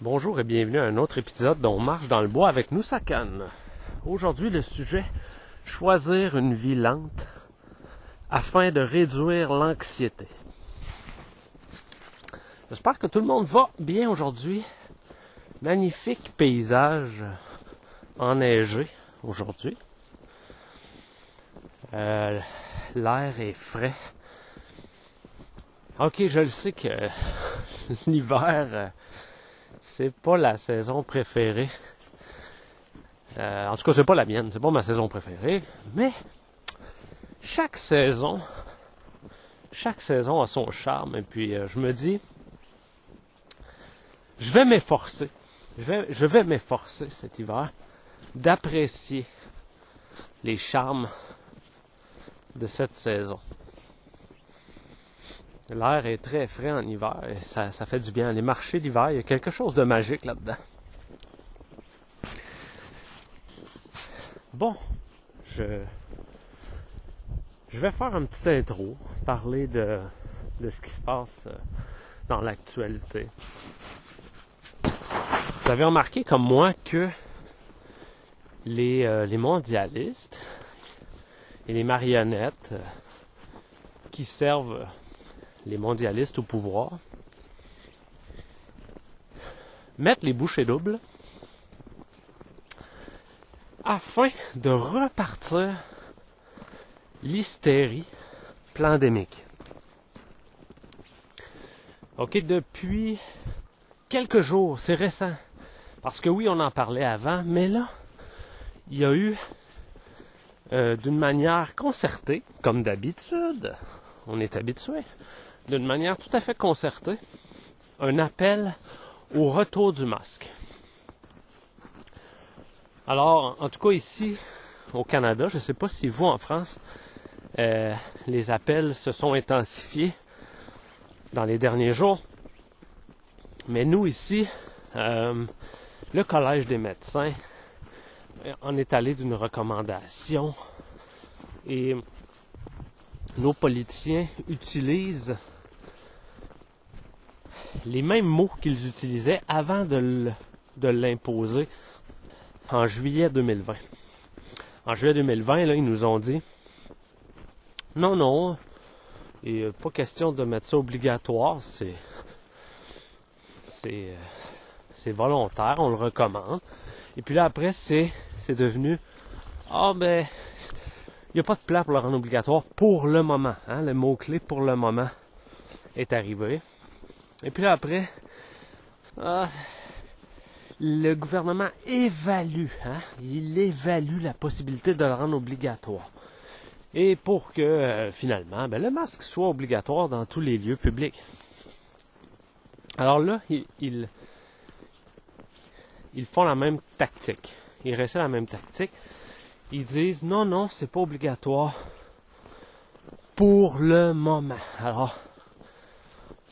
Bonjour et bienvenue à un autre épisode dont marche dans le bois avec nous Sakan. Aujourd'hui le sujet choisir une vie lente afin de réduire l'anxiété. J'espère que tout le monde va bien aujourd'hui. Magnifique paysage enneigé aujourd'hui. Euh, L'air est frais. Ok, je le sais que l'hiver euh, c'est pas la saison préférée. Euh, en tout cas, c'est pas la mienne, c'est pas ma saison préférée. Mais chaque saison, chaque saison a son charme. Et puis euh, je me dis, je vais m'efforcer, je vais, je vais m'efforcer cet hiver d'apprécier les charmes de cette saison. L'air est très frais en hiver et ça, fait du bien. Les marchés d'hiver, il y a quelque chose de magique là-dedans. Bon, je, je vais faire un petit intro, parler de, ce qui se passe euh, dans l'actualité. Vous avez remarqué comme moi que les, euh, mondialistes et les marionnettes euh, qui servent les mondialistes au pouvoir, mettent les bouchées doubles afin de repartir l'hystérie pandémique. OK, depuis quelques jours, c'est récent. Parce que oui, on en parlait avant, mais là, il y a eu, euh, d'une manière concertée, comme d'habitude, on est habitué, d'une manière tout à fait concertée, un appel au retour du masque. Alors, en tout cas ici, au Canada, je ne sais pas si vous en France, euh, les appels se sont intensifiés dans les derniers jours. Mais nous ici, euh, le Collège des médecins en est allé d'une recommandation et nos politiciens utilisent les mêmes mots qu'ils utilisaient avant de l'imposer en juillet 2020. En juillet 2020, là, ils nous ont dit non, non, et euh, pas question de mettre ça obligatoire, c'est c'est euh, volontaire, on le recommande. Et puis là après, c'est c'est devenu ah ben il n'y a pas de plan pour le rendre obligatoire pour le moment. Hein? Le mot-clé pour le moment est arrivé. Et puis après, ah, le gouvernement évalue, hein? il évalue la possibilité de le rendre obligatoire. Et pour que euh, finalement, ben, le masque soit obligatoire dans tous les lieux publics. Alors là, ils, ils, font la même tactique. Ils restent la même tactique. Ils disent non, non, c'est pas obligatoire pour le moment. Alors,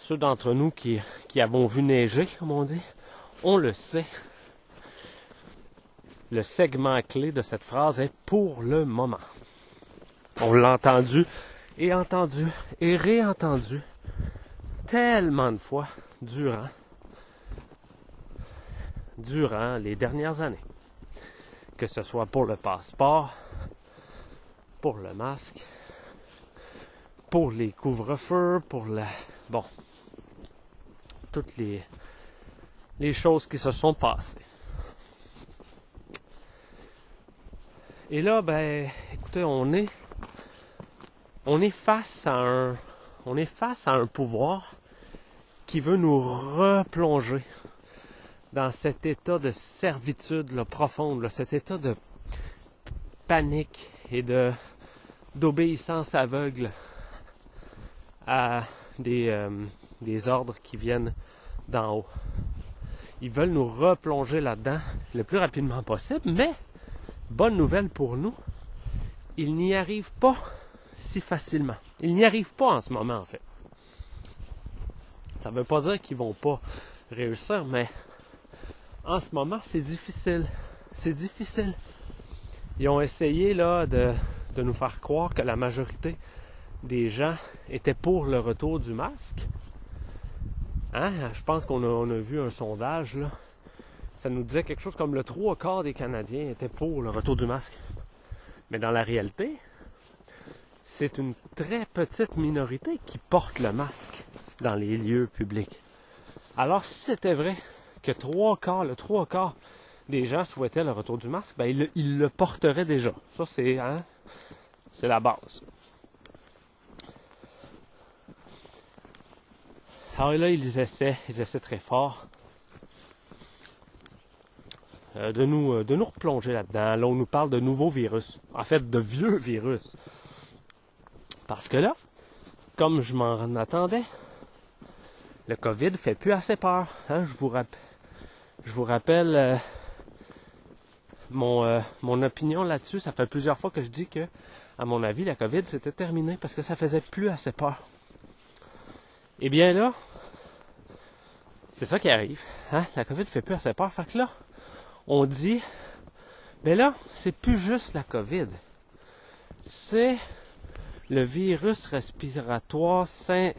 ceux d'entre nous qui, qui avons vu neiger, comme on dit, on le sait. Le segment clé de cette phrase est pour le moment. On l'a entendu et entendu et réentendu tellement de fois durant durant les dernières années. Que ce soit pour le passeport, pour le masque, pour les couvre-feux, pour la bon, toutes les, choses qui se sont passées. Et là, ben, écoutez, on est, on est face à un, on est face à un pouvoir qui veut nous replonger dans cet état de servitude profonde, cet état de panique et de d'obéissance aveugle à des, euh, des ordres qui viennent d'en haut. Ils veulent nous replonger là-dedans le plus rapidement possible, mais bonne nouvelle pour nous, ils n'y arrivent pas si facilement. Ils n'y arrivent pas en ce moment, en fait. Ça ne veut pas dire qu'ils vont pas réussir, mais en ce moment, c'est difficile. C'est difficile. Ils ont essayé là de, de nous faire croire que la majorité des gens étaient pour le retour du masque. Hein? Je pense qu'on a, vu un sondage, là. Ça nous disait quelque chose comme le trois quarts des Canadiens étaient pour le retour du masque. Mais dans la réalité, c'est une très petite minorité qui porte le masque dans les lieux publics. Alors, si c'était vrai que trois quarts, le trois quarts des gens souhaitaient le retour du masque, ben, ils, le porteraient déjà. Ça, c'est, hein, c'est la base. Alors là, ils essaient, ils essaient très fort euh, de nous, euh, de nous replonger là-dedans. Là, on nous parle de nouveaux virus. En fait, de vieux virus. Parce que là, comme je m'en attendais, le COVID fait plus assez peur. Hein? Je, vous je vous rappelle euh, mon, mon opinion là-dessus. Ça fait plusieurs fois que je dis que, à mon avis, la COVID c'était terminé parce que ça faisait plus assez peur. Eh bien là, c'est ça qui arrive. Hein? La COVID fait plus assez peur. Fait que là, on dit, ben là, c'est plus juste la COVID. C'est le virus respiratoire saint...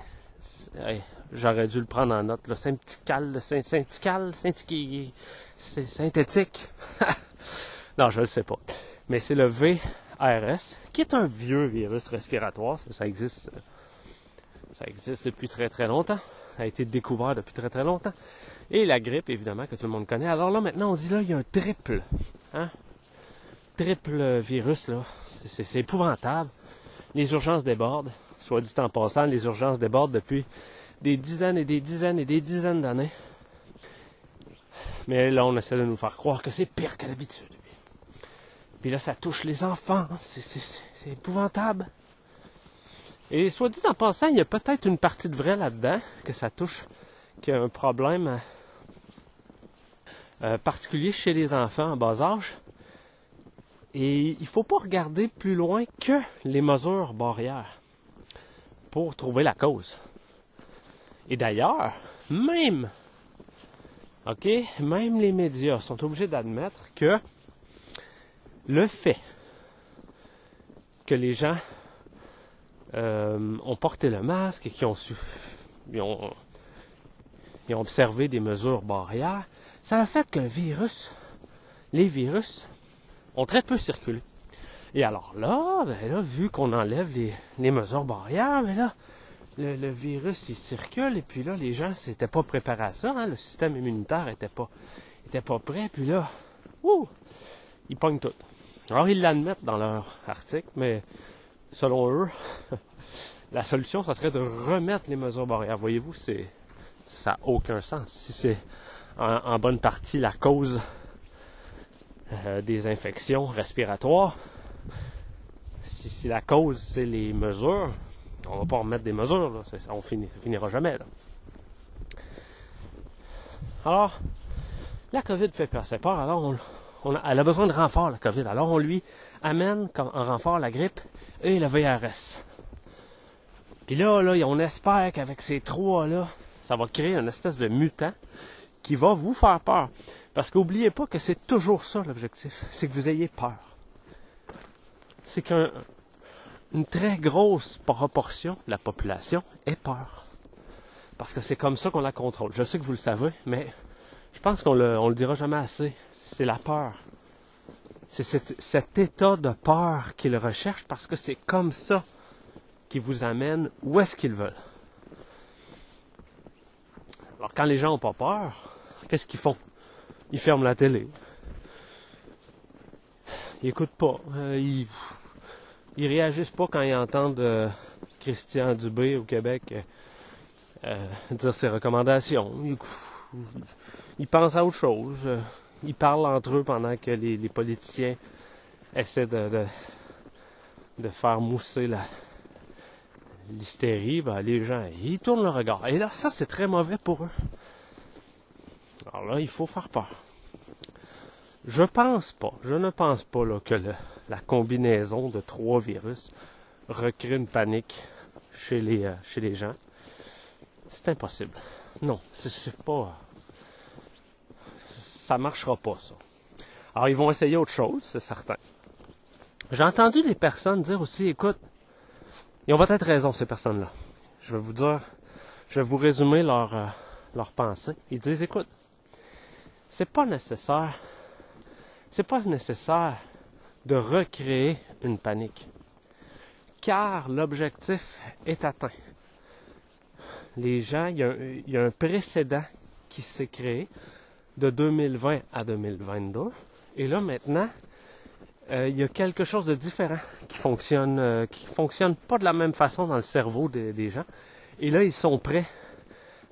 J'aurais dû le prendre en note, là. Syntical, syntical, synthétique. non, je ne le sais pas. Mais c'est le VRS, qui est un vieux virus respiratoire. Ça existe ça existe depuis très très longtemps. Ça a été découvert depuis très très longtemps. Et la grippe, évidemment, que tout le monde connaît. Alors là, maintenant, on dit là, il y a un triple. Hein? Triple virus, là. C'est épouvantable. Les urgences débordent. Soit dit en passant, les urgences débordent depuis des dizaines et des dizaines et des dizaines d'années. Mais là, on essaie de nous faire croire que c'est pire qu'à l'habitude. Puis là, ça touche les enfants. C'est épouvantable. Et soit dit en passant, il y a peut-être une partie de vrai là-dedans, que ça touche, qu'il y a un problème euh, particulier chez les enfants en bas âge. Et il ne faut pas regarder plus loin que les mesures barrières pour trouver la cause. Et d'ailleurs, même, ok, même les médias sont obligés d'admettre que le fait que les gens euh, ont porté le masque et qui ont, su, ont, ont observé des mesures barrières, ça a fait le virus, les virus, ont très peu circulé. Et alors là, ben là vu qu'on enlève les, mesures barrières, ben là, le, virus il circule et puis là, les gens s'étaient pas préparés à ça, hein, le système immunitaire était pas, était pas prêt, puis là, ils pognent tout. Alors ils l'admettent dans leur article, mais selon eux, la solution, ça serait de remettre les mesures barrières. Voyez-vous, c'est ça n'a aucun sens. Si c'est en, bonne partie la cause euh, des infections respiratoires, si, la cause c'est les mesures, on va pas remettre des mesures, là, on finira jamais. Alors, la COVID fait passer peur, alors on, elle a besoin de renfort, la COVID. Alors on lui amène en renfort la grippe et le VRS. Puis là, là, on espère qu'avec ces trois-là, ça va créer une espèce de mutant qui va vous faire peur. Parce qu'oubliez pas que c'est toujours ça l'objectif, c'est que vous ayez peur. C'est qu'une très grosse proportion de la population ait peur. Parce que c'est comme ça qu'on la contrôle. Je sais que vous le savez, mais je pense qu'on le, le dira jamais assez. C'est la peur. C'est cet, état de peur qu'ils recherchent parce que c'est comme ça qu'ils vous amènent où est-ce qu'ils veulent. Alors quand les gens n'ont pas peur, qu'est-ce qu'ils font? Ils ferment la télé. Ils écoutent pas. Euh, ils, ils réagissent pas quand ils entendent euh, Christian Dubé au Québec euh, dire ses recommandations. Ils, pensent à autre chose ils parlent entre eux pendant que les, politiciens essaient de, de, faire mousser la, l'hystérie, ben, les gens, ils tournent le regard. Et là, ça, c'est très mauvais pour eux. Alors là, il faut faire peur. Je pense pas, je ne pense pas là, que la combinaison de trois virus recrée une panique chez les, euh, chez les gens. C'est impossible. Non, c'est pas ça marchera pas, ça. Alors, ils vont essayer autre chose, c'est certain. J'ai entendu des personnes dire aussi, écoute, ils ont peut-être raison, ces personnes-là. Je vais vous dire, je vais vous résumer leur, euh, leur pensée. Ils disent, écoute, c'est pas nécessaire, c'est pas nécessaire de recréer une panique, car l'objectif est atteint. Les gens, il y, a, il y a un précédent qui s'est créé de 2020 à 2022, et là maintenant, euh, il y a quelque chose de différent qui fonctionne, euh, qui fonctionne pas de la même façon dans le cerveau des, gens. Et là, ils sont prêts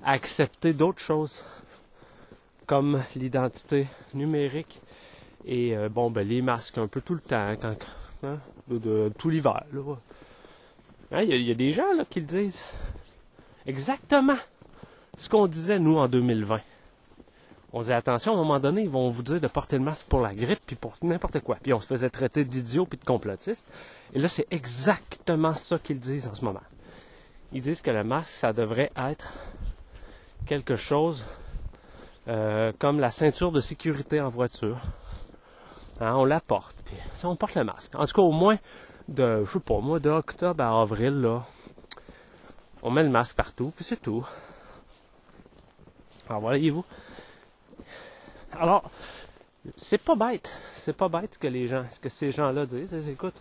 à accepter d'autres choses, comme l'identité numérique et euh, bon, ben, les masques un peu tout le temps, hein, de, tout l'hiver. Hein, il y, y, a des gens là, qui le disent exactement ce qu'on disait nous en 2020 on disait attention, à un moment donné, ils vont vous dire de porter le masque pour la grippe, puis pour n'importe quoi. Puis on se faisait traiter d'idiots puis de complotistes. Et là, c'est exactement ça qu'ils disent en ce moment. Ils disent que le masque, ça devrait être quelque chose euh, comme la ceinture de sécurité en voiture. Hein, on la porte, puis on porte le masque. En tout cas, au moins de, je sais pas, moi, d'octobre à avril, là, on met le masque partout, puis c'est tout. Alors voyez-vous, alors, c'est pas bête. C'est pas bête que les gens, ce que ces gens-là disent. écoute,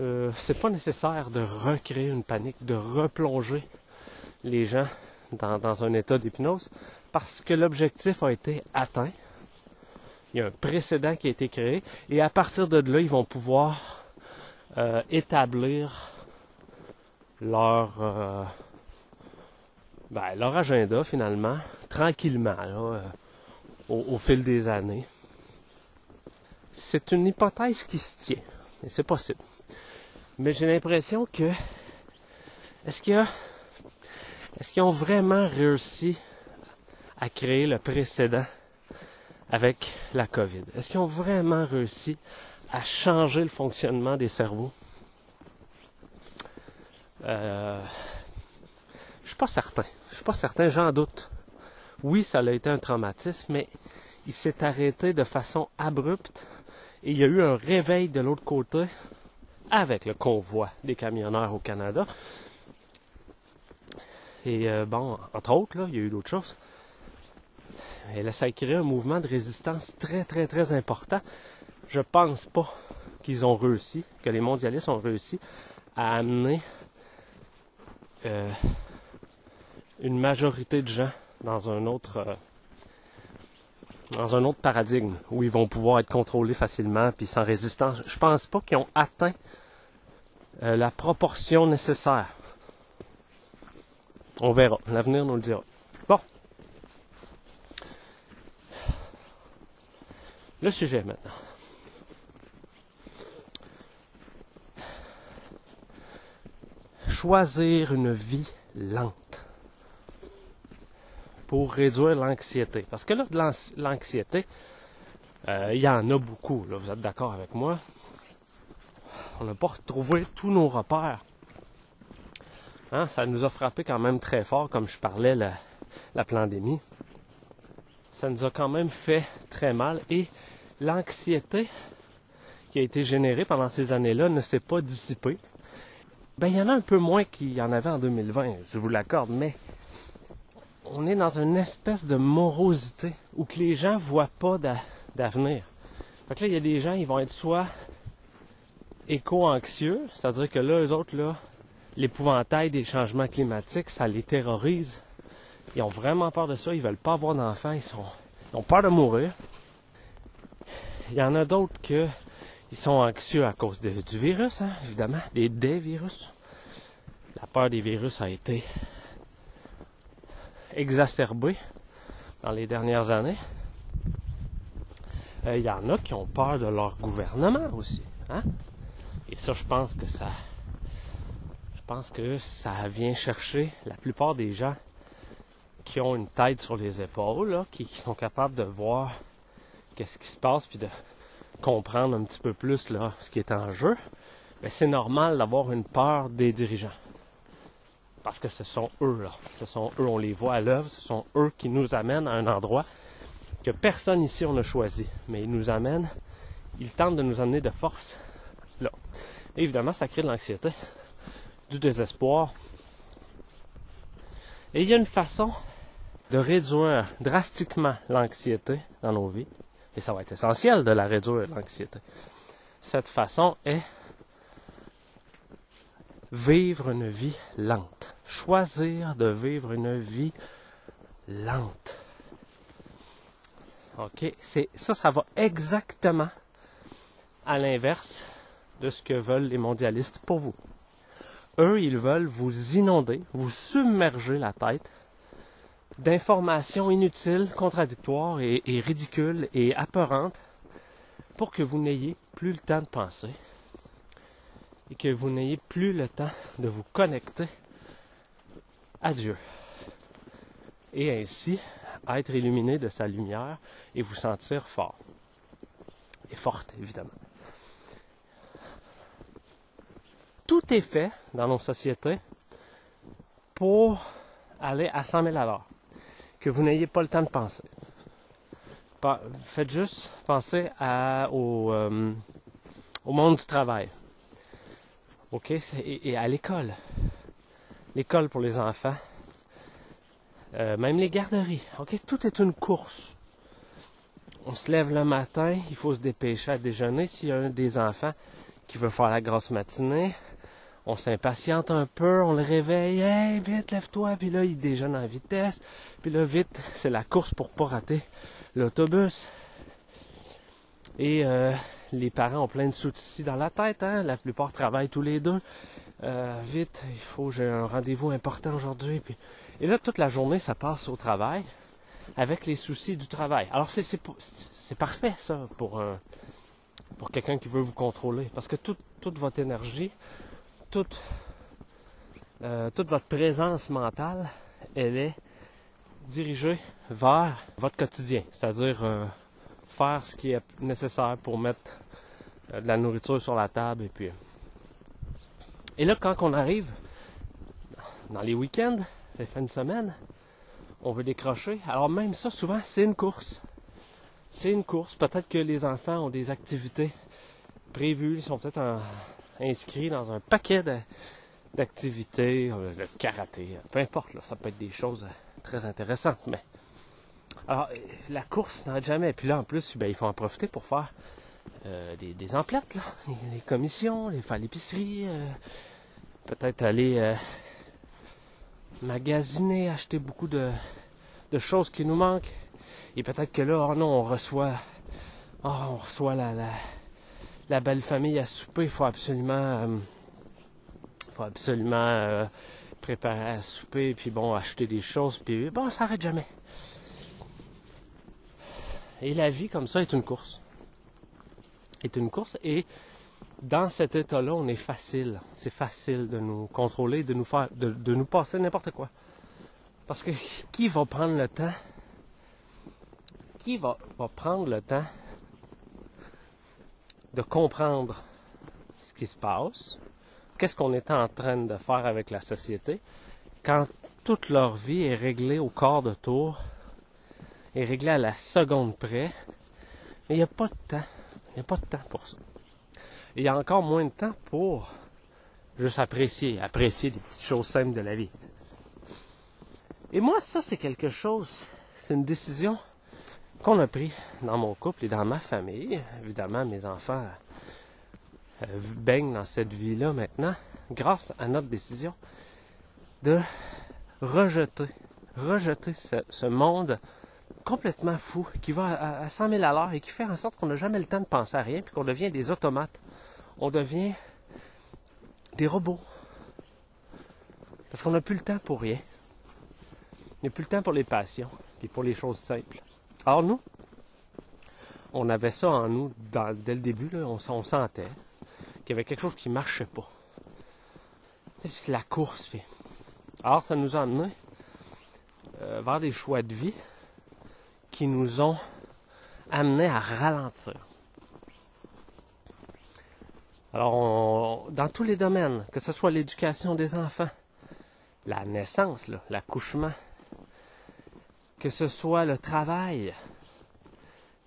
euh, c'est pas nécessaire de recréer une panique, de replonger les gens dans, un état d'hypnose parce que l'objectif a été atteint. Il y a un précédent qui a été créé et à partir de là, ils vont pouvoir euh, établir leur euh, ben, leur agenda finalement tranquillement. Là, au, fil des années. C'est une hypothèse qui se tient. Et c'est possible. Mais j'ai l'impression que est-ce qu'ils ont vraiment réussi à créer le précédent avec la COVID? Est-ce qu'ils ont vraiment réussi à changer le fonctionnement des cerveaux? Euh, je suis pas certain. Je suis pas certain, j'en doute oui, ça a été un traumatisme, mais il s'est arrêté de façon abrupte et il y a eu un réveil de l'autre côté avec le convoi des camionneurs au Canada. Et euh, bon, entre autres, il y a eu d'autres choses. Et là, ça a créé un mouvement de résistance très, très, très important. Je pense pas qu'ils ont réussi, que les mondialistes ont réussi à amener euh, une majorité de gens dans un autre euh, dans un autre paradigme où ils vont pouvoir être contrôlés facilement puis sans résistance. Je pense pas qu'ils ont atteint euh, la proportion nécessaire. On verra. L'avenir nous le dira. Bon. Le sujet maintenant. Choisir une vie lente pour réduire l'anxiété. Parce que là, l'anxiété, euh, il y en a beaucoup. Vous êtes d'accord avec moi? On n'a pas retrouvé tous nos repères. Hein? Ça nous a frappé quand même très fort, comme je parlais, la, la pandémie. Ça nous a quand même fait très mal. Et l'anxiété qui a été générée pendant ces années-là ne s'est pas dissipée. Ben, il y en a un peu moins qu'il y en avait en 2020, je vous l'accorde, mais on est dans une espèce de morosité où que les gens voient pas d'avenir. Fait que là, il y a des gens, ils vont être soit éco-anxieux, c'est-à-dire que là, eux autres, là, l'épouvantail des changements climatiques, ça les terrorise. Ils ont vraiment peur de ça, ils veulent pas avoir d'enfants, ils sont, ils ont peur de mourir. Il y en a d'autres que ils sont anxieux à cause du virus, hein, évidemment, des, des virus. La peur des virus a été exacerbé dans les dernières années. Il euh, y en a qui ont peur de leur gouvernement aussi. Hein? Et ça, je pense que ça. Je pense que ça vient chercher la plupart des gens qui ont une tête sur les épaules, qui, sont capables de voir qu'est-ce qui se passe, puis de comprendre un petit peu plus là, ce qui est en jeu. Mais c'est normal d'avoir une peur des dirigeants parce que ce sont eux, là. Ce sont eux, on les voit à l'œuvre, ce sont eux qui nous amènent à un endroit que personne ici on a choisi. Mais ils nous amènent, ils tentent de nous amener de force là. évidemment, ça crée de l'anxiété, du désespoir. Et il y a une façon de réduire drastiquement l'anxiété dans nos vies, et ça va être essentiel de la réduire, l'anxiété. Cette façon est vivre une vie lente. Choisir de vivre une vie lente. Ça, ça va exactement à l'inverse de ce que veulent les mondialistes pour vous. Eux, ils veulent vous inonder, vous submerger la tête d'informations inutiles, contradictoires et, ridicules et apparentes pour que vous n'ayez plus le temps de penser et que vous n'ayez plus le temps de vous connecter à Dieu. Et ainsi être illuminé de sa lumière et vous sentir fort. Et forte, évidemment. Tout est fait dans nos sociétés pour aller à 100 000 à. Que vous n'ayez pas le temps de penser. Faites juste penser au, euh, au monde du travail. OK? Et, à l'école. L'école pour les enfants. Euh, même les garderies. Tout est une course. On se lève le matin, il faut se dépêcher à déjeuner. S'il y a un des enfants qui veut faire la grosse matinée, on s'impatiente un peu, on le réveille, hey, vite, lève-toi, puis là, il déjeune en vitesse, puis là, vite, c'est la course pour pas rater l'autobus. Et euh, les parents ont plein de soucis dans la tête, hein? la plupart travaillent tous les deux. Euh, vite, il faut, j'ai un rendez-vous important aujourd'hui. Puis... Et là, toute la journée, ça passe au travail avec les soucis du travail. Alors, c'est, c'est, c'est parfait, ça, pour, un, pour quelqu'un qui veut vous contrôler. Parce que toute, votre énergie, toute, euh, toute votre présence mentale, elle est dirigée vers votre quotidien. C'est-à-dire euh, faire ce qui est nécessaire pour mettre euh, de la nourriture sur la table et puis. Et là, quand on arrive dans les week-ends, les fins de semaine, on veut décrocher. Alors même ça, souvent, c'est une course. C'est une course. Peut-être que les enfants ont des activités prévues, ils sont peut-être inscrits dans un paquet d'activités, euh, le karaté, peu importe, ça peut être des choses très intéressantes, mais alors, la course n'arrête jamais. Puis là, en plus, ben, il faut en profiter pour faire euh, des, emplettes, là, les, commissions, les, faire l'épicerie, euh, peut-être aller euh, magasiner, acheter beaucoup de, choses qui nous manquent. Et peut-être que là, oh non, on reçoit, oh, on reçoit la, la, belle famille à souper. Il faut absolument, faut absolument préparer à souper, puis bon, acheter des choses, puis bon, ça n'arrête jamais. Et la vie comme ça est une course est une course et dans cet état-là, on est facile. C'est facile de nous contrôler, de nous faire, de, nous passer n'importe quoi. Parce que qui va prendre le temps? Qui va, va prendre le temps de comprendre ce qui se passe? Qu'est-ce qu'on est en train de faire avec la société? Quand toute leur vie est réglée au quart de tour, est réglée à la seconde près, il n'y a pas de temps. Il n'y a pas de temps pour ça. il y a encore moins de temps pour juste apprécier, apprécier les petites choses simples de la vie. Et moi, ça, c'est quelque chose, c'est une décision qu'on a pris dans mon couple et dans ma famille. Évidemment, mes enfants euh, baignent dans cette vie-là maintenant, grâce à notre décision de rejeter, rejeter ce monde complètement fou, qui va à, 100 000 à l'heure et qui fait en sorte qu'on n'a jamais le temps de penser à rien, puis qu'on devient des automates. On devient des robots. Parce qu'on n'a plus le temps pour rien. On n'a plus le temps pour les passions et pour les choses simples. Alors nous, on avait ça en nous dès le début, on, sentait qu'il y avait quelque chose qui ne marchait pas. C'est la course. Alors ça nous a amené euh, vers des choix de vie qui nous ont amenés à ralentir. Alors, dans tous les domaines, que ce soit l'éducation des enfants, la naissance, l'accouchement, que ce soit le travail,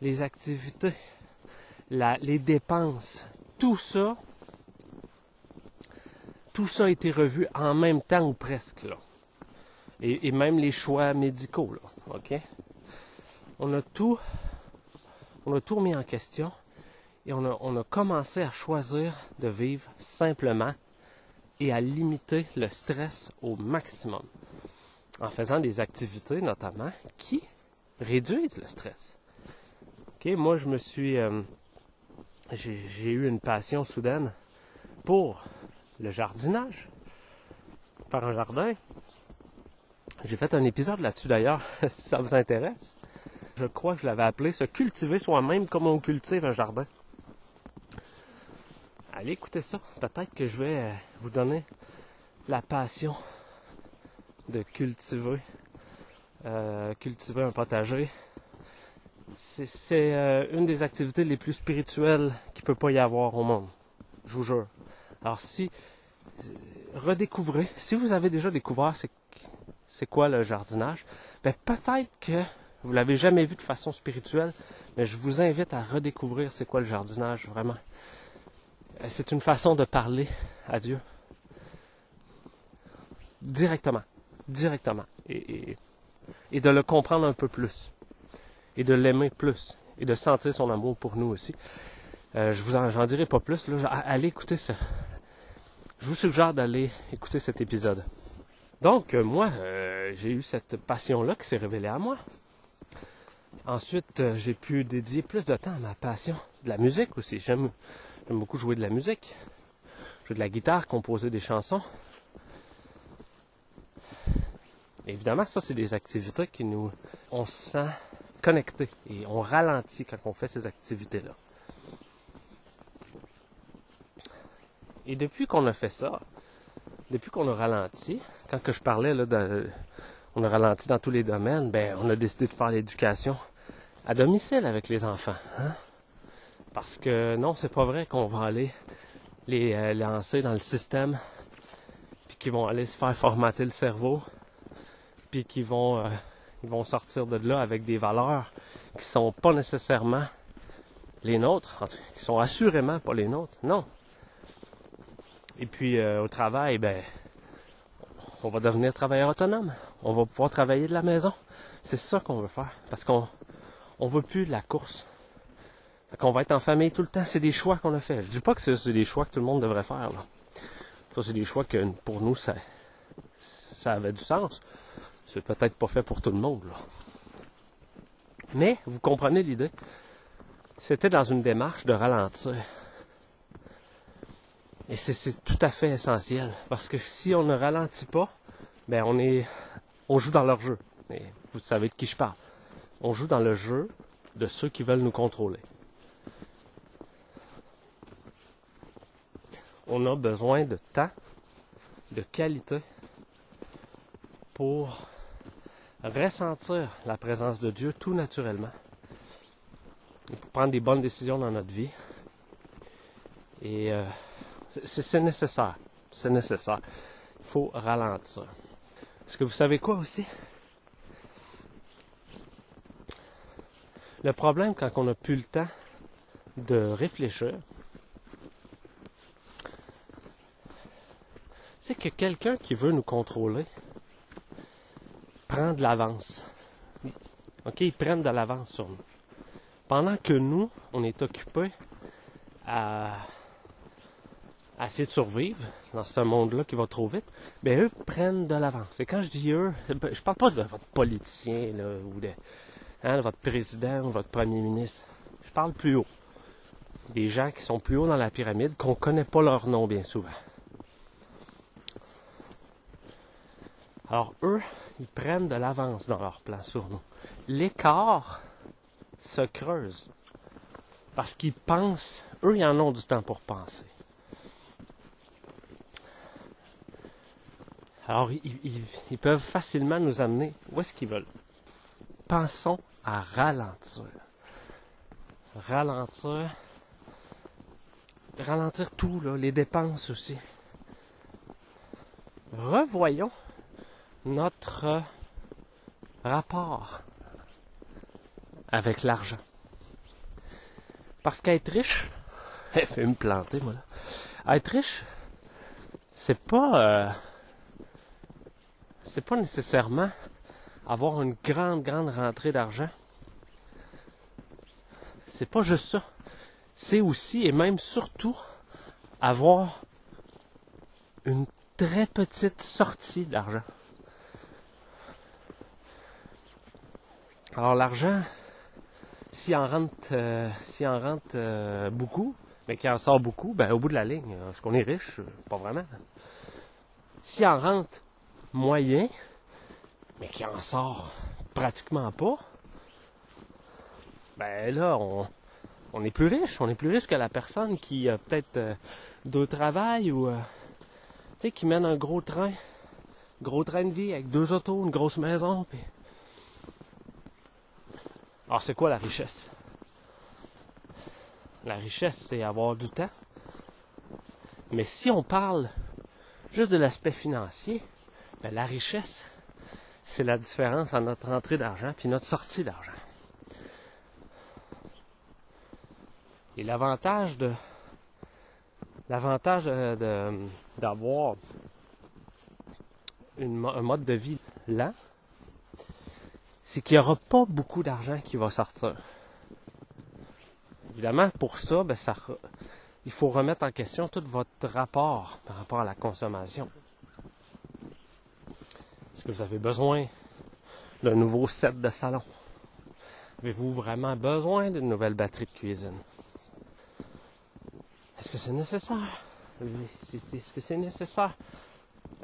les activités, les dépenses, tout ça, tout ça a été revu en même temps ou presque. Et, même les choix médicaux, là, OK? On a tout, on remis en question et on a, commencé à choisir de vivre simplement et à limiter le stress au maximum en faisant des activités notamment qui réduisent le stress. Ok, moi je me suis, euh, j'ai eu une passion soudaine pour le jardinage, faire un jardin. J'ai fait un épisode là-dessus d'ailleurs, si ça vous intéresse. Je crois que je l'avais appelé se cultiver soi-même comme on cultive un jardin. Allez écoutez ça. Peut-être que je vais euh, vous donner la passion de cultiver, euh, cultiver un potager. C'est euh, une des activités les plus spirituelles qu'il peut pas y avoir au monde. Je vous jure. Alors si redécouvrez, si vous avez déjà découvert c'est quoi le jardinage, ben peut-être que vous l'avez jamais vu de façon spirituelle, mais je vous invite à redécouvrir c'est quoi le jardinage vraiment. Euh, c'est une façon de parler à Dieu. Directement. Directement. Et, de le comprendre un peu plus. Et de l'aimer plus. Et de sentir son amour pour nous aussi. Euh, je vous en, dirai pas plus. Allez écouter ça. Je vous suggère d'aller écouter cet épisode. Donc, euh, moi, j'ai eu cette passion-là qui s'est révélée à moi. Ensuite, j'ai pu dédier plus de temps à ma passion de la musique aussi. J'aime J'aime beaucoup jouer de la musique, jouer de la guitare, composer des chansons. évidemment, ça, c'est des activités qui nous... On se sent connecté et on ralentit quand on fait ces activités-là. Et depuis qu'on a fait ça, depuis qu'on a ralenti, quand que je parlais là, de, on a ralenti dans tous les domaines, ben on a décidé de faire l'éducation à domicile avec les enfants. Hein? Parce que non, c'est pas vrai qu'on va aller les euh, lancer dans le système, puis qu'ils vont aller se faire formater le cerveau, puis qu'ils vont, euh, sortir de là avec des valeurs qui sont pas nécessairement les nôtres, qui sont assurément pas les nôtres. Non. Et puis euh, au travail, ben, on va devenir travailleur autonome. On va pouvoir travailler de la maison. C'est ça qu'on veut faire, parce qu'on on veut plus la course qu'on va être en famille tout le temps. C'est des choix qu'on a fait. Je dis pas que c'est des choix que tout le monde devrait faire. Là. Ça, c'est des choix que pour nous, ça, avait du sens. C'est peut-être pas fait pour tout le monde. Mais, vous comprenez l'idée. C'était dans une démarche de ralentir. Et c'est tout à fait essentiel. Parce que si on ne ralentit pas, ben on est. on joue dans leur jeu. Et vous savez de qui je parle. On joue dans le jeu de ceux qui veulent nous contrôler. on a besoin de temps, de qualité pour ressentir la présence de Dieu tout naturellement pour prendre des bonnes décisions dans notre vie. Et euh, c'est nécessaire. C'est nécessaire. Il faut ralentir. Est-ce que vous savez quoi aussi? Le problème quand on n'a plus le temps de réfléchir, c'est que quelqu'un qui veut nous contrôler prend de l'avance. OK, ils prennent de l'avance sur nous. Pendant que nous, on est occupés à, essayer de survivre dans ce monde-là qui va trop vite, ben eux prennent de l'avance. Et quand je dis eux, je parle pas de votre politicien ou de, hein, votre président ou votre premier ministre. Je parle plus haut. Des gens qui sont plus haut dans la pyramide, qu'on connaît pas leur nom bien souvent. Alors eux, ils prennent de l'avance dans leur plan sur nous. L'écart se creuse parce qu'ils pensent, eux, ils en ont du temps pour penser. Alors, ils, peuvent facilement nous amener où est-ce qu'ils veulent. Pensons à ralentir. Ralentir. Ralentir tout, là, les dépenses aussi. Revoyons notre rapport avec l'argent. Parce qu'être riche, elle fait me planter, moi, là. Être riche, c'est pas, euh, c'est pas nécessairement avoir une grande, grande rentrée d'argent. C'est pas juste ça. C'est aussi et même surtout avoir une très petite sortie d'argent. Alors l'argent, s'il en rentre, euh, s'il en rentre euh, beaucoup, mais qu'il en sort beaucoup, ben au bout de la ligne, est-ce qu'on est riche? Pas vraiment. S'il en rentre moyen, mais qu'il en sort pratiquement pas, ben là, on, on est plus riche. On est plus riche que la personne qui a peut-être euh, deux travails ou euh, qui mène un gros train. Gros train de vie avec deux autos, une grosse maison. Alors c'est quoi la richesse? La richesse, c'est avoir du temps. Mais si on parle juste de l'aspect financier, ben, la richesse, c'est la différence entre notre entrée d'argent et notre sortie d'argent. Et l'avantage de l'avantage de, d'avoir un mode de vie lent, c'est qu'il n'y aura pas beaucoup d'argent qui va sortir. Évidemment, pour ça, ben, ça, il faut remettre en question tout votre rapport par rapport à la consommation. Vous avez besoin d'un nouveau set de salon? Avez-vous vraiment besoin d'une nouvelle batterie de cuisine? Est-ce que c'est nécessaire? Est-ce que c'est nécessaire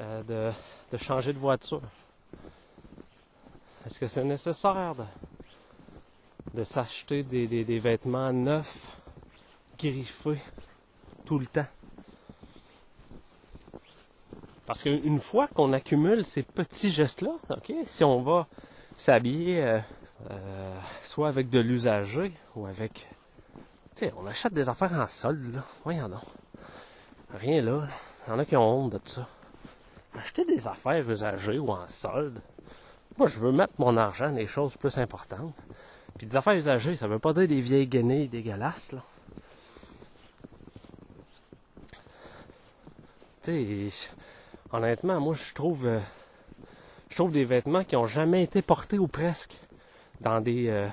euh, de, changer de voiture? Est-ce que c'est nécessaire de, s'acheter des, vêtements neufs, griffés, tout le temps? Parce qu'une fois qu'on accumule ces petits gestes-là, ok, si on va s'habiller euh, euh, soit avec de l'usager ou avec tu on achète des affaires en solde, là. Voyons donc. Rien là. Il y en a qui ont honte de ça. Acheter des affaires usagées ou en solde. Moi, je veux mettre mon argent dans des choses plus importantes. Puis des affaires usagées, ça veut pas dire des vieilles guenilles dégueulasses, là. Tu sais, honnêtement, moi, je trouve... Euh, je trouve des vêtements qui ont jamais été portés ou presque dans des... Euh,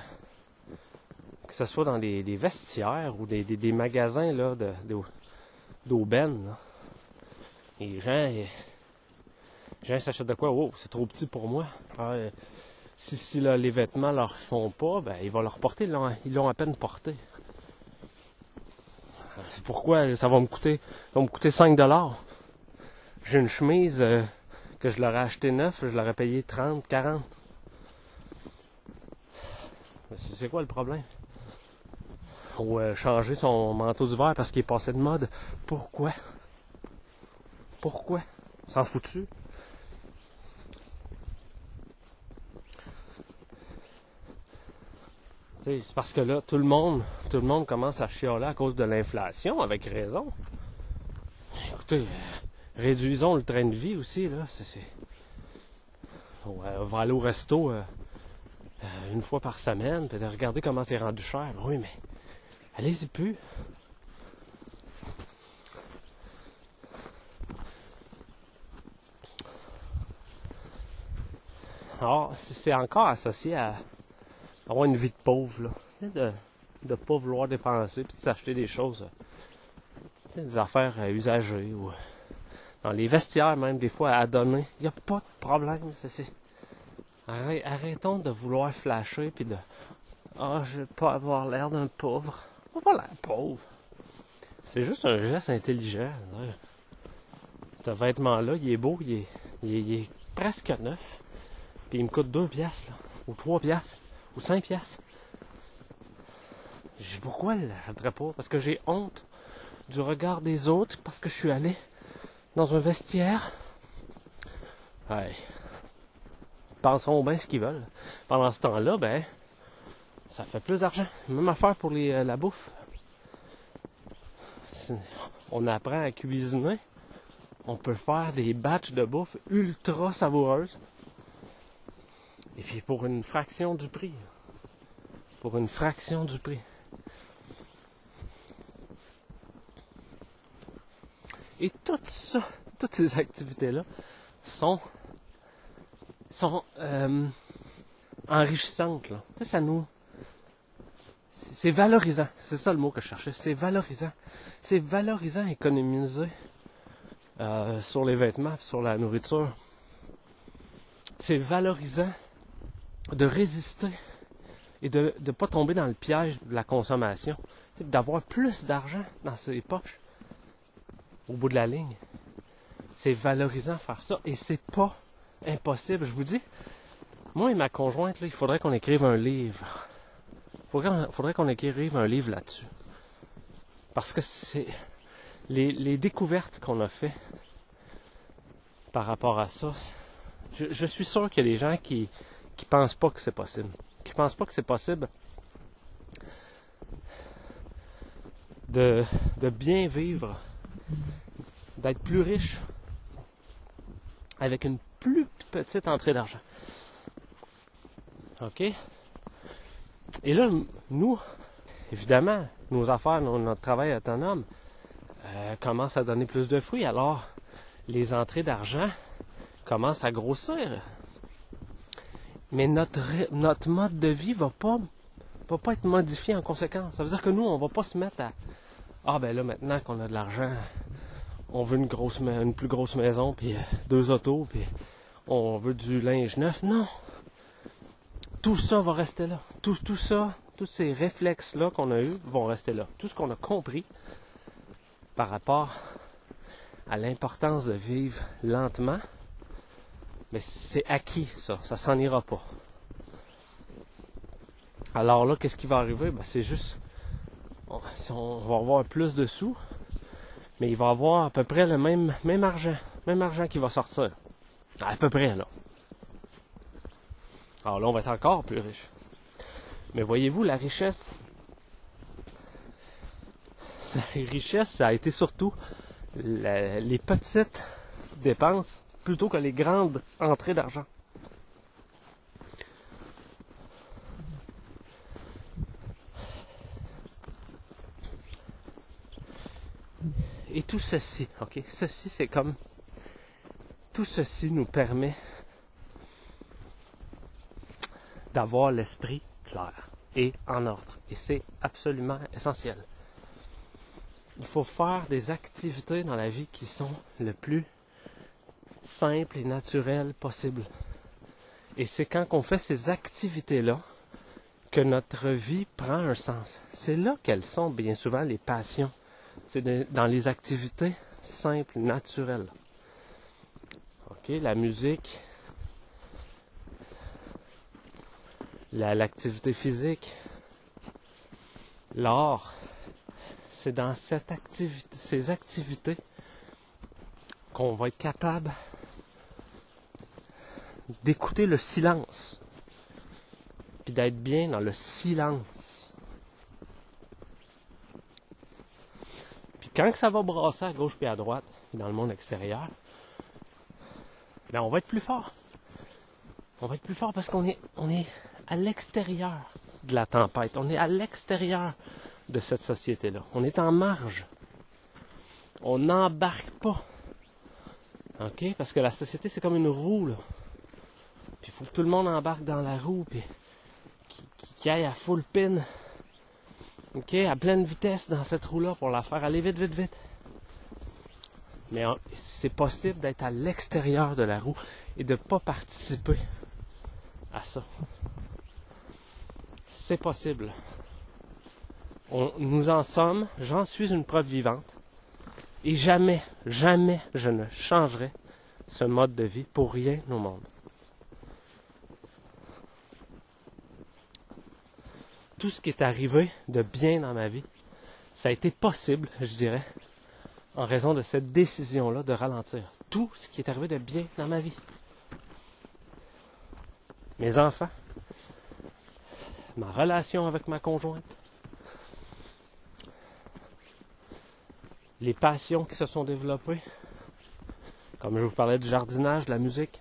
que ce soit dans des, vestiaires ou des, magasins là, de, d'aubaine. les gens, les gens s'achètent de quoi? Oh, c'est trop petit pour moi. Ah, euh, si, si les vêtements leur font pas, ben, ils vont leur porter, ils l'ont, à peine porté. Pourquoi ça va me coûter, ça va me coûter 5 dollars? J'ai une chemise euh, que je leur ai acheté neuf, je leur ai payé 30, 40. C'est quoi le problème? ou euh, changer son manteau d'hiver parce qu'il est passé de mode. Pourquoi? Pourquoi? S'en foutu? C'est parce que là, tout le monde, tout le monde commence à chialer à cause de l'inflation, avec raison. Écoutez, réduisons le train de vie aussi, là. On va aller au resto euh, une fois par semaine, puis regarder comment c'est rendu cher. Oui, mais Allez-y plus. Alors, c'est encore associé à avoir une vie de pauvre, là. De ne pas vouloir dépenser puis de s'acheter des choses, des affaires euh, usagées ou dans les vestiaires même, des fois à donner. Il n'y a pas de problème. C'est, Arrêtons de vouloir flasher puis de Ah, oh, je veux pas avoir l'air d'un pauvre pas l'air pauvre. C'est juste un geste intelligent. Ce vêtement-là, il est beau, il est, presque neuf. Puis il me coûte deux piastres, là, ou trois piastres, ou cinq piastres. Pourquoi je l'achèterais pas? Parce que j'ai honte du regard des autres, parce que je suis allé dans un vestiaire. Ouais. Pensons bien ce qu'ils veulent. Pendant ce temps-là, ben, ça fait plus d'argent. Même affaire pour euh, la bouffe. On apprend à cuisiner. On peut faire des batchs de bouffe ultra savoureuses. Et puis pour une fraction du prix. Pour une fraction du prix. Et tout ça, toutes ces activités-là sont sont euh, enrichissantes. Là. Ça nous... C'est valorisant. C'est ça le mot que je cherchais. C'est valorisant. C'est valorisant économiser euh, sur les vêtements, sur la nourriture. C'est valorisant de résister et de ne pas tomber dans le piège de la consommation. D'avoir plus d'argent dans ses poches au bout de la ligne. C'est valorisant faire ça et c'est pas impossible. Je vous dis, moi et ma conjointe, il faudrait qu'on écrive un livre. Il faudrait qu'on écrive un livre là-dessus. Parce que c'est les, découvertes qu'on a fait par rapport à ça. Je, suis sûr qu'il y a des gens qui qui pensent pas que c'est possible. Qui pensent pas que c'est possible de, de bien vivre, d'être plus riche avec une plus petite entrée d'argent. OK? Et là, nous, évidemment, nos affaires, notre travail autonome euh, commence à donner plus de fruits. Alors, les entrées d'argent commencent à grossir. Mais notre, mode de vie va pas, va pas être modifié en conséquence. Ça veut dire que nous, on va pas se mettre à Ah ben là, maintenant qu'on a de l'argent, on veut une grosse une plus grosse maison, puis euh, deux autos, puis on veut du linge neuf. Non. Tout ça va rester là. Tout, tout ça, tous ces réflexes-là qu'on a eus vont rester là. Tout ce qu'on a compris par rapport à l'importance de vivre lentement, mais c'est acquis, ça. Ça s'en ira pas. Alors là, qu'est-ce qui va arriver? Ben, c'est juste, on, on va avoir plus de sous, mais il va avoir à peu près le même, même argent, même argent qui va sortir. À peu près, là. Alors là, on va être encore plus riche. Mais voyez-vous, la richesse, la richesse, ça a été surtout les petites dépenses plutôt que les grandes entrées d'argent. Et tout ceci, ok, ceci c'est comme, tout ceci nous permet d'avoir l'esprit clair et en ordre. Et c'est absolument essentiel. Il faut faire des activités dans la vie qui sont le plus simples et naturelles possible. Et c'est quand on fait ces activités-là que notre vie prend un sens. C'est là qu'elles sont bien souvent les passions c'est dans les activités simples, naturelles. La musique, l'activité physique, l'art, c'est dans ces activités qu'on va être capable d'écouter le silence, puis d'être bien dans le silence. Quand ça va brasser à gauche et à droite, dans le monde extérieur, ben on va être plus fort. On va être plus fort parce qu'on est, on est à l'extérieur de la tempête. On est à l'extérieur de cette société-là. On est en marge. On n'embarque pas. OK? Parce que la société, c'est comme une roue, là. Puis il faut que tout le monde embarque dans la roue, puis qui aille à full pin OK, à pleine vitesse dans cette roue-là pour la faire aller vite, vite, vite. Mais c'est possible d'être à l'extérieur de la roue et de ne pas participer à ça. C'est possible. nous en sommes, j'en suis une preuve vivante. Et jamais, jamais je ne changerai ce mode de vie pour rien au monde. Tout ce qui est arrivé de bien dans ma vie, ça a été possible, je dirais, en raison de cette décision-là de ralentir. Tout ce qui est arrivé de bien dans ma vie. Mes enfants, ma relation avec ma conjointe, les passions qui se sont développées, comme je vous parlais du jardinage, de la musique.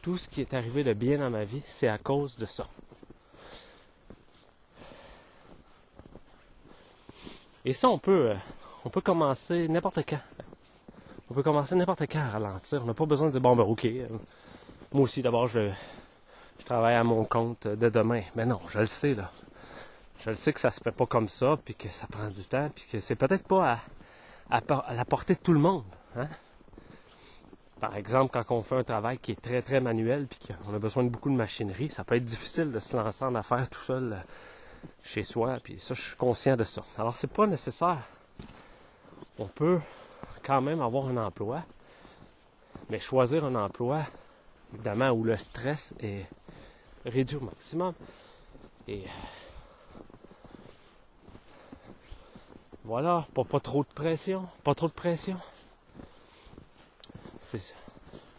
Tout ce qui est arrivé de bien dans ma vie, c'est à cause de ça. Et ça, on peut, euh, on peut commencer n'importe quand. On peut commencer n'importe quand à ralentir. On n'a pas besoin de dire, bon, ben, ok. euh, moi aussi, d'abord, je, travaille à mon compte dès demain. Mais non, je le sais, là. Je le sais que ça se fait pas comme ça, puis que ça prend du temps, puis que c'est peut-être pas à la portée de tout le monde. Hein? Par exemple, quand on fait un travail qui est très, très manuel, puis qu'on a besoin de beaucoup de machinerie, ça peut être difficile de se lancer en affaires tout seul euh, chez soi, puis ça, je suis conscient de ça. Alors, c'est pas nécessaire. On peut quand même avoir un emploi, mais choisir un emploi, évidemment, où le stress est réduit au maximum. Et voilà, pas, pas trop de pression, pas trop de pression. C'est ça.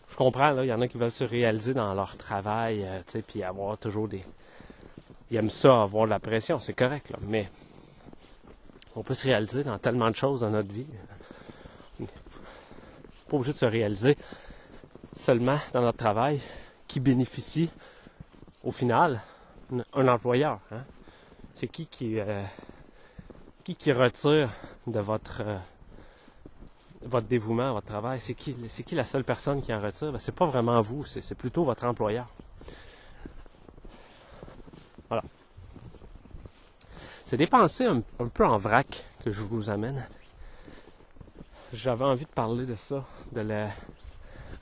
Je comprends, là, il y en a qui veulent se réaliser dans leur travail, euh, tu sais, puis avoir toujours des... Ils aiment ça, avoir de la pression, c'est correct, là, mais on peut se réaliser dans tellement de choses dans notre vie. Pas obligé de se réaliser seulement dans notre travail qui bénéficie au final un- employeur. Hein? C'est qui qui, euh, qui qui retire de votre euh, votre dévouement votre travail? C'est qui c'est qui la seule personne qui en retire? Ben, C'est pas vraiment vous, c'est plutôt votre employeur. Voilà. C'est des pensées un, peu en vrac que je vous amène. J'avais envie de parler de ça, de le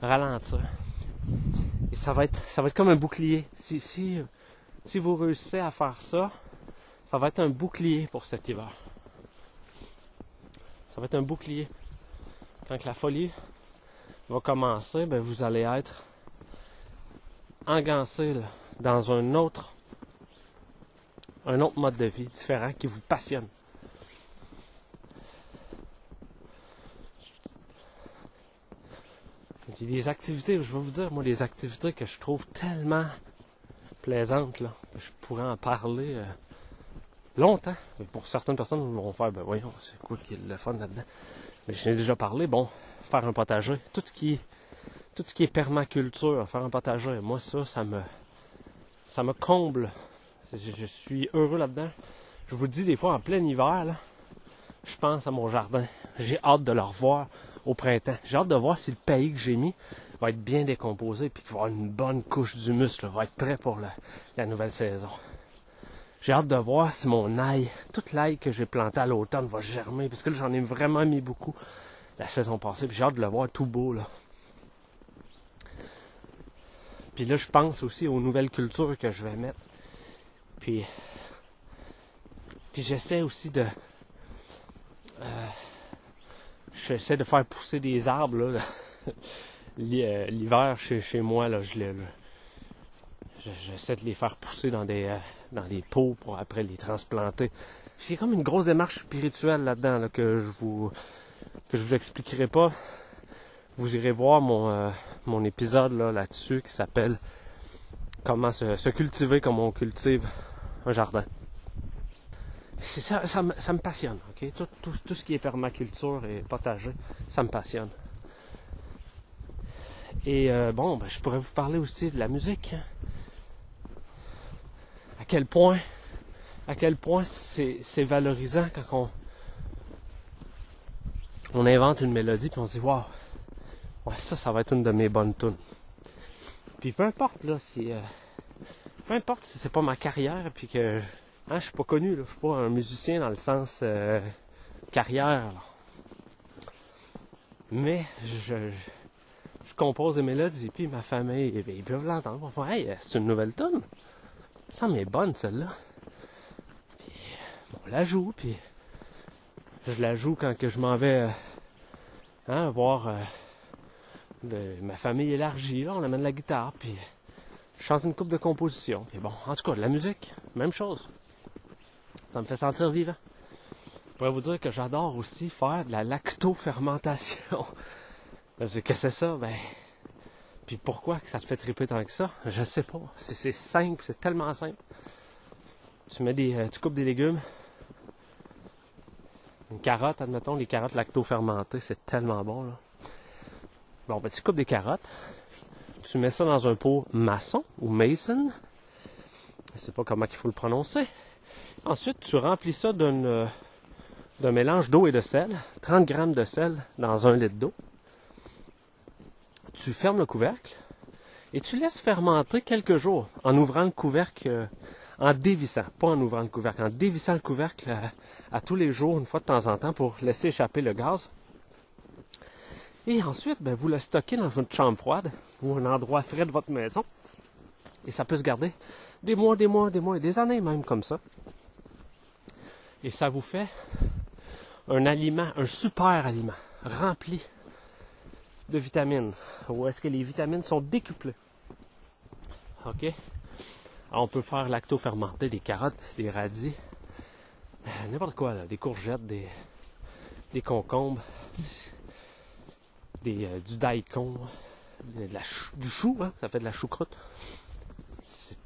ralentir. Et ça va être, ça va être comme un bouclier. Si, si, vous réussissez à faire ça, ça va être un bouclier pour cet hiver. Ça va être un bouclier. Quand la folie va commencer, ben vous allez être engancé dans un autre, un autre mode de vie différent qui vous passionne. Des activités, je vais vous dire, moi, des activités que je trouve tellement plaisantes, là. Je pourrais en parler euh, longtemps. Mais pour certaines personnes, ils vont faire, ben voyons, c'est quoi qui est le fun là-dedans? Mais j'en ai déjà parlé, bon, faire un potager, tout ce qui est, tout ce qui est permaculture, faire un potager, moi, ça, ça me, ça me comble. Je, suis heureux là-dedans. Je vous dis, des fois, en plein hiver, je pense à mon jardin. J'ai hâte de le revoir au printemps. J'ai hâte de voir si le pays que j'ai mis va être bien décomposé puis qu'il va avoir une bonne couche d'humus, va être prêt pour la, nouvelle saison. J'ai hâte de voir si mon ail, toute l'ail que j'ai planté à l'automne va germer, parce que là, j'en ai vraiment mis beaucoup la saison passée, j'ai hâte de le voir tout beau. Puis là, je pense aussi aux nouvelles cultures que je vais mettre. Puis, puis j'essaie aussi de... euh, j'essaie de faire pousser des arbres, là. Euh, L'hiver, chez, chez moi, là, je J'essaie de les faire pousser dans des, euh, dans des pots pour après les transplanter. C'est comme une grosse démarche spirituelle là-dedans là, que je vous que je vous expliquerai pas. Vous irez voir mon, mon épisode là, là-dessus qui s'appelle Comment se cultiver comme on cultive un jardin. C'est ça, ça, me- passionne, ok? Tout, tout, tout ce qui est permaculture et potager, ça me passionne. Et euh, bon, ben, je pourrais vous parler aussi de la musique. À quel point, à quel point c'est c'est valorisant quand on, on invente une mélodie puis on se dit waouh, ouais ça, ça va être une de mes bonnes tunes. Puis peu importe là, si euh, peu importe si c'est pas ma carrière puis que hein, je suis pas connu là, je suis pas un musicien dans le sens euh, carrière. là. Mais je, je, je compose des mélodies puis ma famille eh ils peuvent l'entendre. Ils vont hey, c'est une nouvelle tune. Ça m'est bonne celle-là. Puis on la joue puis je la joue quand que je m'en vais hein, voir euh, ma famille élargie. Là, on amène la guitare, puis je chante une coupe de composition. Puis bon, en tout cas, la musique, même chose. Ça me fait sentir vivant. Je pourrais vous dire que j'adore aussi faire de la lactofermentation. Qu'est-ce que c'est ça? Ben, puis pourquoi que ça te fait triper tant que ça? Je sais pas. C'est c'est simple, c'est tellement simple. Tu mets des, euh, tu coupes des légumes, une carotte, admettons, les carottes lacto-fermentées, c'est tellement bon, là. Bon, ben, tu coupes des carottes, tu mets ça dans un pot maçon ou mason. Je sais pas comment il faut le prononcer. Ensuite, tu remplis ça d'une, euh, d'un mélange d'eau et de sel. 30 grammes de sel dans un litre d'eau. tu fermes le couvercle et tu laisses fermenter quelques jours en ouvrant le couvercle, euh, en dévissant, pas en ouvrant le couvercle, en dévissant le couvercle à, à tous les jours, une fois de temps en temps, pour laisser échapper le gaz. Et ensuite, ben, vous le stockez dans une chambre froide ou un endroit frais de votre maison. Et ça peut se garder des mois, des mois, des mois et des années même comme ça. Et ça vous fait un aliment, un super aliment, rempli de vitamines. Où est-ce que les vitamines sont décuplées? OK? Alors, on peut faire lacto-fermenté, des carottes, des radis, euh, n'importe quoi, là, des courgettes, des, des concombres, euh, du daikon, de la du chou, hein, ça fait de la choucroute. C'est-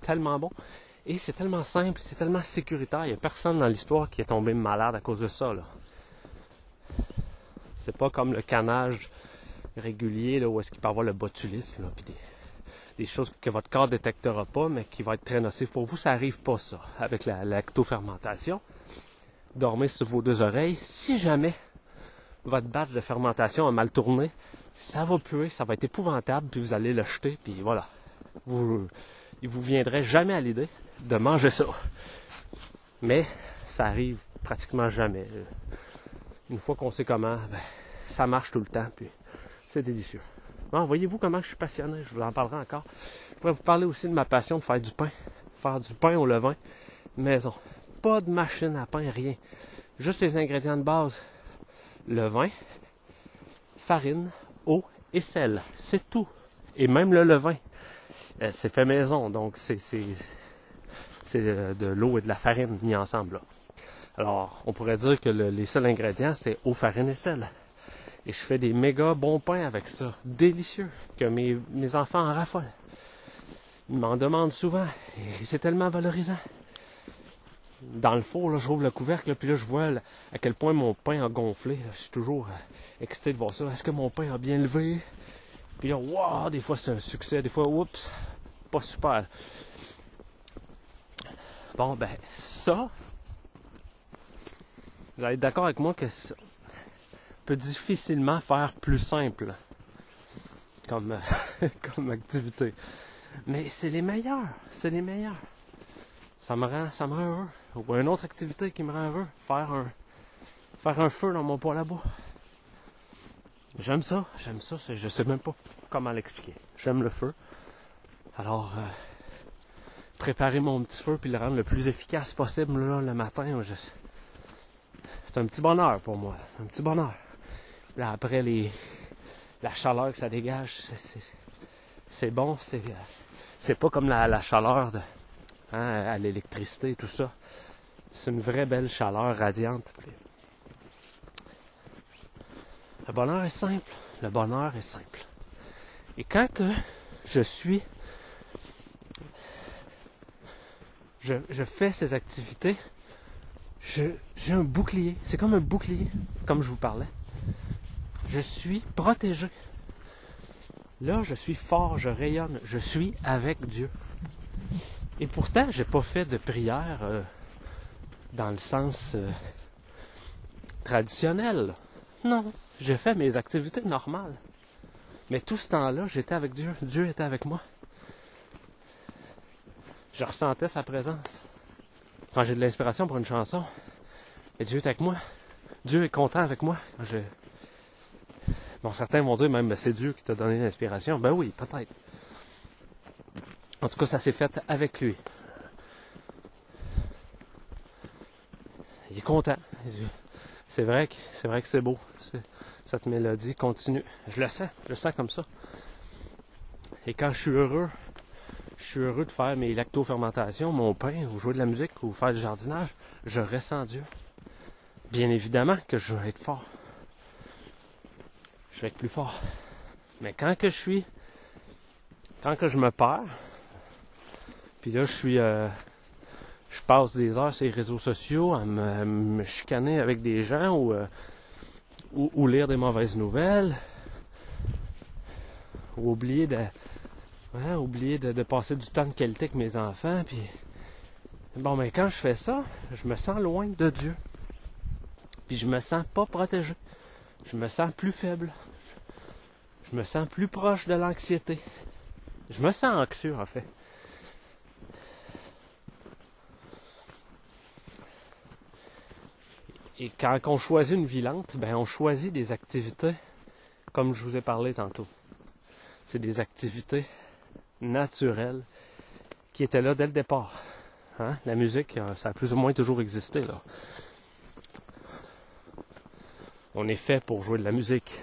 tellement bon. Et c'est tellement simple, c'est tellement sécuritaire. Il n'y a personne dans l'histoire qui est tombé malade à cause de ça. C'est pas comme le canage régulier là, où est-ce qu'il peut avoir le botulisme, des, choses que votre corps détectera pas, mais qui vont être très nocifs pour vous. Ça arrive pas ça avec la lactofermentation. Dormez sur vos deux oreilles. Si jamais votre batch de fermentation a mal tourné, ça va puer, ça va être épouvantable, puis vous allez le jeter, puis voilà. Vous, il vous viendrait jamais à l'idée de manger ça. Mais ça arrive pratiquement jamais. Une fois qu'on sait comment, ben, ça marche tout le temps, puis c'est délicieux. Bon, voyez-vous comment je suis passionné, je vous en parlerai encore. Je pourrais vous parler aussi de ma passion de faire du pain. Faire du pain au levain, maison. Pas de machine à pain, rien. Juste les ingrédients de base. Levain, farine, eau et sel. C'est tout. Et même le levain, euh, c'est fait maison, donc c'est c'est de, l'eau et de la farine mis ensemble. Alors, on pourrait dire que le- les seuls ingrédients, c'est eau, farine et sel. Et je fais des méga bons pains avec ça, délicieux, que mes, mes enfants en raffolent. Ils m'en demandent souvent, et c'est tellement valorisant. Dans le four, là, j'ouvre le couvercle, puis là, je vois à quel point mon pain a gonflé. Je suis toujours euh, excité de voir ça. Est-ce que mon pain a bien levé? Puis là, waouh, des fois c'est un succès, des fois, oups, pas super. Bon, ben, ça, vous allez être d'accord avec moi que ça peut difficilement faire plus simple comme, euh, comme activité. Mais c'est les meilleurs, c'est les meilleurs. Ça me rend, ça me rend heureux. Ou une autre activité qui me rend heureux, faire un, faire un feu dans mon poêle à bois. J'aime ça, j'aime ça, je sais même pas comment l'expliquer. J'aime le feu. Alors, euh, préparer mon petit feu puis le rendre le plus efficace possible là, le matin, c'est un petit bonheur pour moi, un petit bonheur. Là, après les, la chaleur que ça dégage, c'est- bon, euh, c'est pas comme la chaleur de, hein, à l'électricité, tout ça. C'est une vraie belle chaleur radiante. Le bonheur est simple. Le bonheur est simple. Et quand que je suis... Je, fais ces activités, j'ai un bouclier. C'est comme un bouclier, comme je vous parlais. Je suis protégé. Là, je suis fort, je rayonne, je suis avec Dieu. Et pourtant, j'ai pas fait de prière euh, dans le sens euh, traditionnel. Non, j'ai fait mes activités normales. Mais tout ce temps-là, j'étais avec Dieu. Dieu était avec moi. Je ressentais sa présence. Quand j'ai de l'inspiration pour une chanson, et Dieu est avec moi. Dieu est content avec moi. Quand je... Bon, certains vont dire même, Ben, c'est Dieu qui t'a donné l'inspiration. Ben oui, peut-être. En tout cas, ça s'est fait avec lui. Il est content. C'est vrai que c'est vrai que c'est beau. Cette mélodie continue. Je le sens, je le sens comme ça. Et quand je suis heureux, je suis heureux de faire mes lactofermentations, mon pain, ou jouer de la musique, ou faire du jardinage, je ressens Dieu. Bien évidemment que je vais être fort. Je vais être plus fort. Mais quand que je suis, quand que je me perds, puis là je suis, euh, je passe des heures sur les réseaux sociaux à me, chicaner avec des gens ou, euh, ou, ou lire des mauvaises nouvelles, ou oublier de, ouais, oublier de, de passer du temps de qualité avec mes enfants, puis bon, mais quand je fais ça, je me sens loin de Dieu, puis je me sens pas protégé, je me sens plus faible, Je me sens plus proche de l'anxiété. Je me sens anxieux en fait. Et quand on choisit une vie lente, ben on choisit des activités comme je vous ai parlé tantôt. C'est des activités naturelles qui étaient là dès le départ. Hein? La musique, euh, ça a plus ou moins toujours existé là. On est fait pour jouer de la musique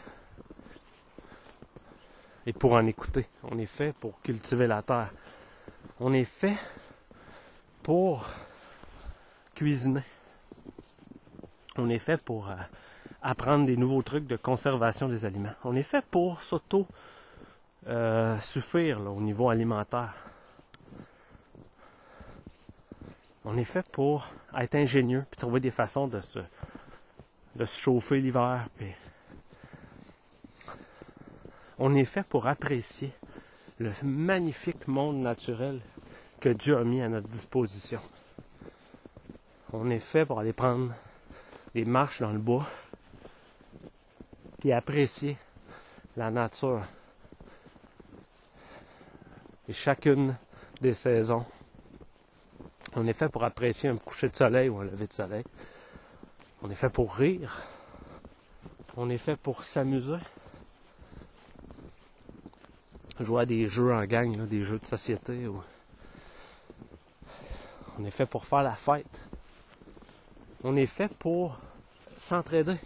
et pour en écouter. On est fait pour cultiver la terre. On est fait pour cuisiner on est fait pour euh, apprendre des nouveaux trucs de conservation des aliments. On est fait pour s'auto euh, au niveau alimentaire. On est fait pour être ingénieux puis trouver des façons de se, de se chauffer l'hiver. On est fait pour apprécier le magnifique monde naturel que Dieu a mis à notre disposition. On est fait pour aller prendre des marches dans le bois, puis apprécier la nature et chacune des saisons. On est fait pour apprécier un coucher de soleil ou un lever de soleil. On est fait pour rire. On est fait pour s'amuser. Jouer à des jeux en gang, des jeux de société. On est fait pour faire la fête. On est fait pour s'entraider.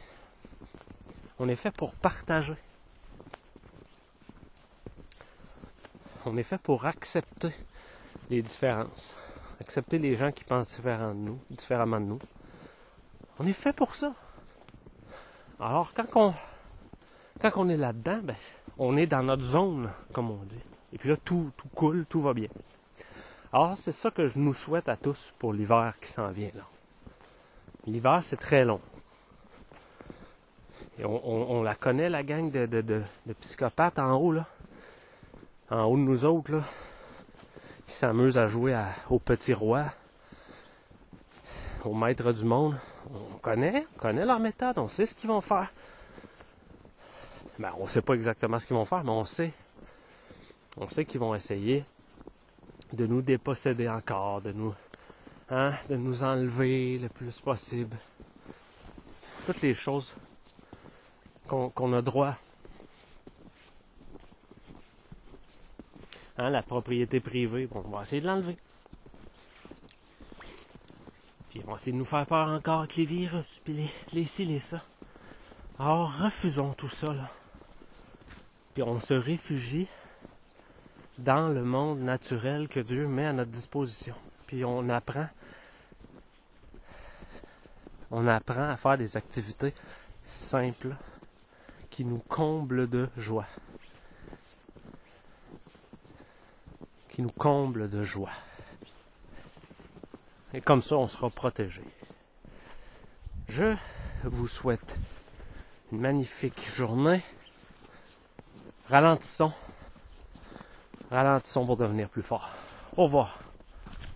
On est fait pour partager. On est fait pour accepter les différences. Accepter les gens qui pensent différemment de nous. On est fait pour ça. Alors quand on, quand on est là-dedans, ben, on est dans notre zone, comme on dit. Et puis là, tout, tout coule, tout va bien. Alors c'est ça que je nous souhaite à tous pour l'hiver qui s'en vient là. L'hiver, c'est très long. Et on, la connaît, la gang de, psychopathes en haut, là. En haut de nous autres, là. Qui s'amusent à jouer au petit roi, au maître du monde. On connaît, on connaît leur méthode, on sait ce qu'ils vont faire. Ben, on sait pas exactement ce qu'ils vont faire, mais on sait. On sait qu'ils vont essayer de nous déposséder encore, de nous Hein, de nous enlever le plus possible. Toutes les choses qu'on a droit. Hein, la propriété privée, bon, on va essayer de l'enlever. Puis on va essayer de nous faire peur encore avec les virus, puis les, les ci, les ça. Alors refusons tout ça, là. Puis on se réfugie dans le monde naturel que Dieu met à notre disposition. Puis on apprend on apprend à faire des activités simples qui nous comblent de joie. Qui nous comblent de joie. Et comme ça, on sera protégé. Je vous souhaite une magnifique journée. Ralentissons. Ralentissons pour devenir plus fort. Au revoir.